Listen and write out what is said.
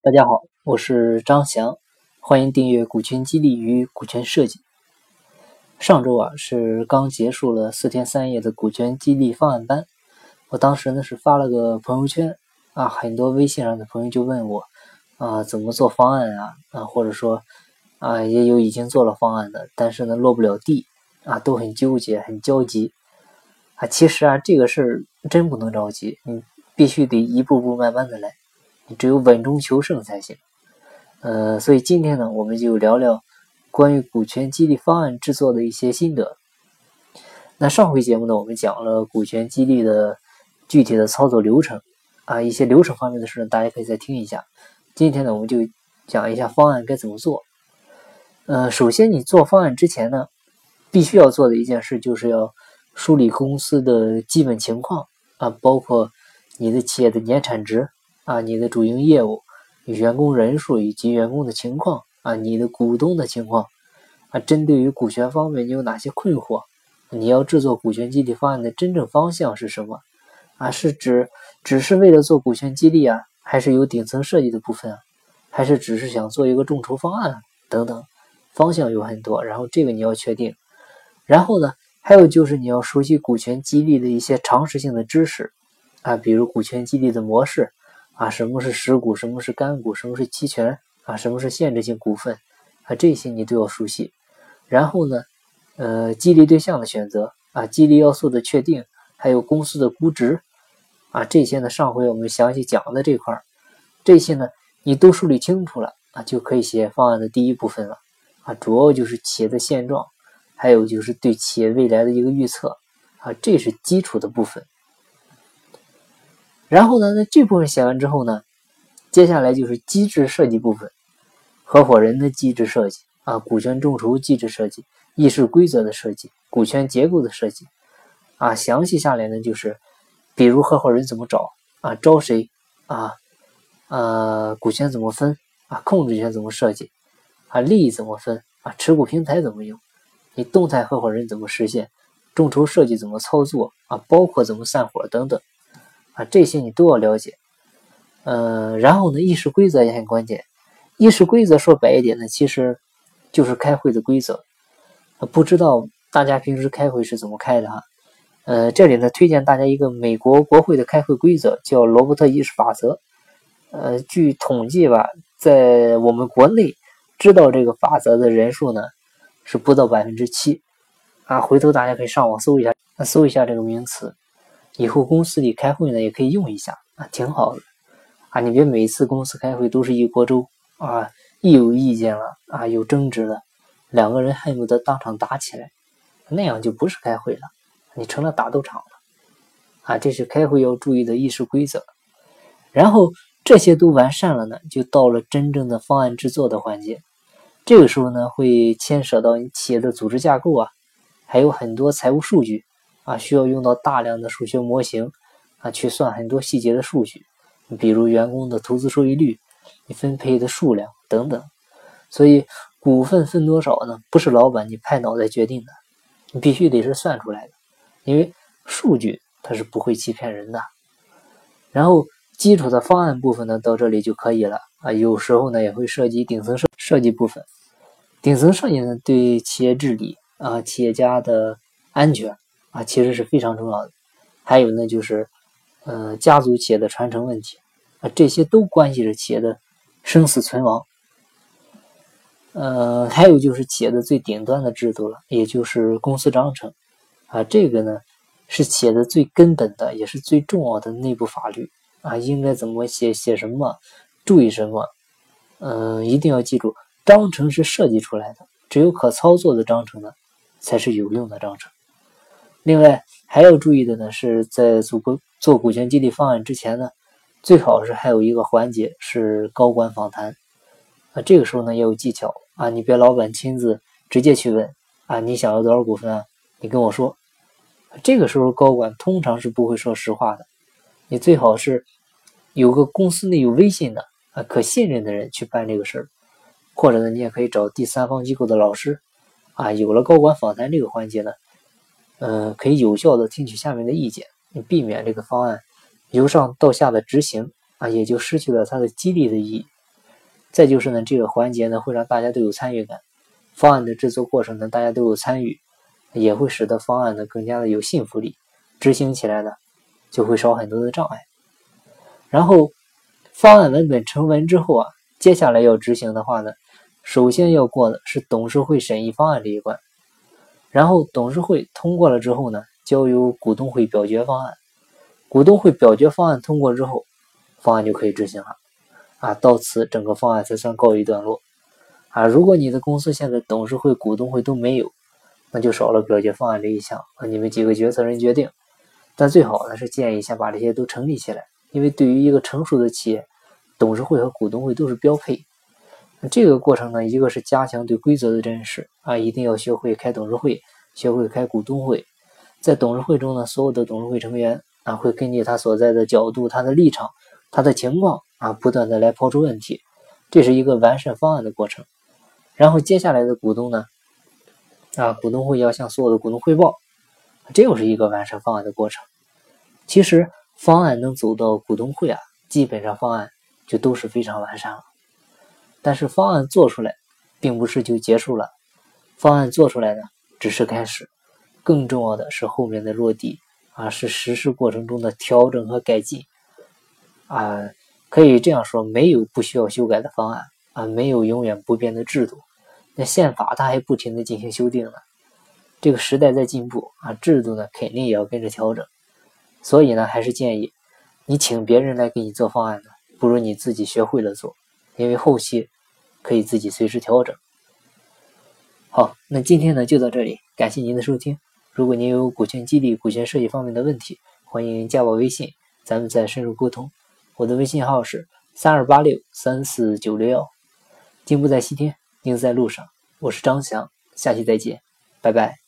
大家好，我是张翔，欢迎订阅股权激励与股权设计。上周啊是刚结束了四天三夜的股权激励方案班，我当时呢是发了个朋友圈啊，很多微信上的朋友就问我啊怎么做方案啊啊，或者说啊也有已经做了方案的，但是呢落不了地啊，都很纠结很焦急啊。其实啊这个事儿真不能着急，你必须得一步步慢慢的来。只有稳中求胜才行，呃，所以今天呢，我们就聊聊关于股权激励方案制作的一些心得。那上回节目呢，我们讲了股权激励的具体的操作流程啊，一些流程方面的事呢，大家可以再听一下。今天呢，我们就讲一下方案该怎么做。呃，首先你做方案之前呢，必须要做的一件事就是要梳理公司的基本情况啊，包括你的企业的年产值。啊，你的主营业务、员工人数以及员工的情况啊，你的股东的情况啊，针对于股权方面你有哪些困惑？你要制作股权激励方案的真正方向是什么？啊，是指只是为了做股权激励啊，还是有顶层设计的部分啊？还是只是想做一个众筹方案等等？方向有很多，然后这个你要确定。然后呢，还有就是你要熟悉股权激励的一些常识性的知识啊，比如股权激励的模式。啊，什么是实股？什么是干股？什么是期权？啊，什么是限制性股份？啊，这些你都要熟悉。然后呢，呃，激励对象的选择，啊，激励要素的确定，还有公司的估值，啊，这些呢，上回我们详细讲的这块儿，这些呢，你都梳理清楚了，啊，就可以写方案的第一部分了。啊，主要就是企业的现状，还有就是对企业未来的一个预测，啊，这是基础的部分。然后呢，那这部分写完之后呢，接下来就是机制设计部分，合伙人的机制设计啊，股权众筹机制设计，议事规则的设计，股权结构的设计啊，详细下来呢就是，比如合伙人怎么找啊，招谁啊，呃，股权怎么分啊，控制权怎么设计啊，利益怎么分啊，持股平台怎么用，你动态合伙人怎么实现，众筹设计怎么操作啊，包括怎么散伙等等。啊，这些你都要了解，呃，然后呢，议事规则也很关键。议事规则说白一点呢，其实就是开会的规则。不知道大家平时开会是怎么开的哈？呃，这里呢，推荐大家一个美国国会的开会规则，叫罗伯特议事法则。呃，据统计吧，在我们国内知道这个法则的人数呢，是不到百分之七。啊，回头大家可以上网搜一下，搜一下这个名词。以后公司里开会呢，也可以用一下啊，挺好的啊。你别每次公司开会都是一锅粥啊，一有意见了啊，有争执了，两个人恨不得当场打起来，那样就不是开会了，你成了打斗场了啊。这是开会要注意的议事规则。然后这些都完善了呢，就到了真正的方案制作的环节。这个时候呢，会牵扯到你企业的组织架构啊，还有很多财务数据。啊，需要用到大量的数学模型啊，去算很多细节的数据，比如员工的投资收益率、你分配的数量等等。所以股份分多少呢？不是老板你拍脑袋决定的，你必须得是算出来的，因为数据它是不会欺骗人的。然后基础的方案部分呢，到这里就可以了啊。有时候呢，也会涉及顶层设设计部分。顶层设计呢，对企业治理啊、企业家的安全。啊，其实是非常重要的。还有呢，就是，呃，家族企业的传承问题啊，这些都关系着企业的生死存亡。呃，还有就是企业的最顶端的制度了，也就是公司章程啊，这个呢是企业的最根本的，也是最重要的内部法律啊，应该怎么写，写什么，注意什么。嗯，一定要记住，章程是设计出来的，只有可操作的章程呢，才是有用的章程。另外还要注意的呢，是在做股做股权激励方案之前呢，最好是还有一个环节是高管访谈啊。这个时候呢也有技巧啊，你别老板亲自直接去问啊，你想要多少股份啊？你跟我说。这个时候高管通常是不会说实话的，你最好是有个公司内有威信的啊，可信任的人去办这个事儿，或者呢你也可以找第三方机构的老师啊。有了高管访谈这个环节呢。呃，可以有效的听取下面的意见，避免这个方案由上到下的执行啊，也就失去了它的激励的意义再就是呢，这个环节呢会让大家都有参与感，方案的制作过程呢大家都有参与，也会使得方案呢更加的有信服力，执行起来呢就会少很多的障碍。然后方案文本成文之后啊，接下来要执行的话呢，首先要过的是董事会审议方案这一关，然后董事会通过了之后呢，交由股东会表决方案，股东会表决方案通过之后，方案就可以执行了。啊，到此整个方案才算告一段落。啊，如果你的公司现在董事会、股东会都没有，那就少了表决方案这一项，啊，你们几个决策人决定。但最好呢是建议先把这些都成立起来，因为对于一个成熟的企业，董事会和股东会都是标配。这个过程呢，一个是加强对规则的认识，啊，一定要学会开董事会，学会开股东会。在董事会中呢，所有的董事会成员啊，会根据他所在的角度、他的立场、他的情况。啊，不断的来抛出问题，这是一个完善方案的过程。然后接下来的股东呢，啊，股东会要向所有的股东汇报，这又是一个完善方案的过程。其实方案能走到股东会啊，基本上方案就都是非常完善了。但是方案做出来，并不是就结束了，方案做出来呢，只是开始，更重要的是后面的落地啊，是实施过程中的调整和改进啊。可以这样说，没有不需要修改的方案啊，没有永远不变的制度。那宪法它还不停的进行修订呢，这个时代在进步啊，制度呢肯定也要跟着调整。所以呢，还是建议你请别人来给你做方案呢，不如你自己学会了做，因为后期可以自己随时调整。好，那今天呢就到这里，感谢您的收听。如果您有股权激励、股权设计方面的问题，欢迎加我微信，咱们再深入沟通。我的微信号是三二八六三四九六幺，进步在西天，您在路上。我是张翔，下期再见，拜拜。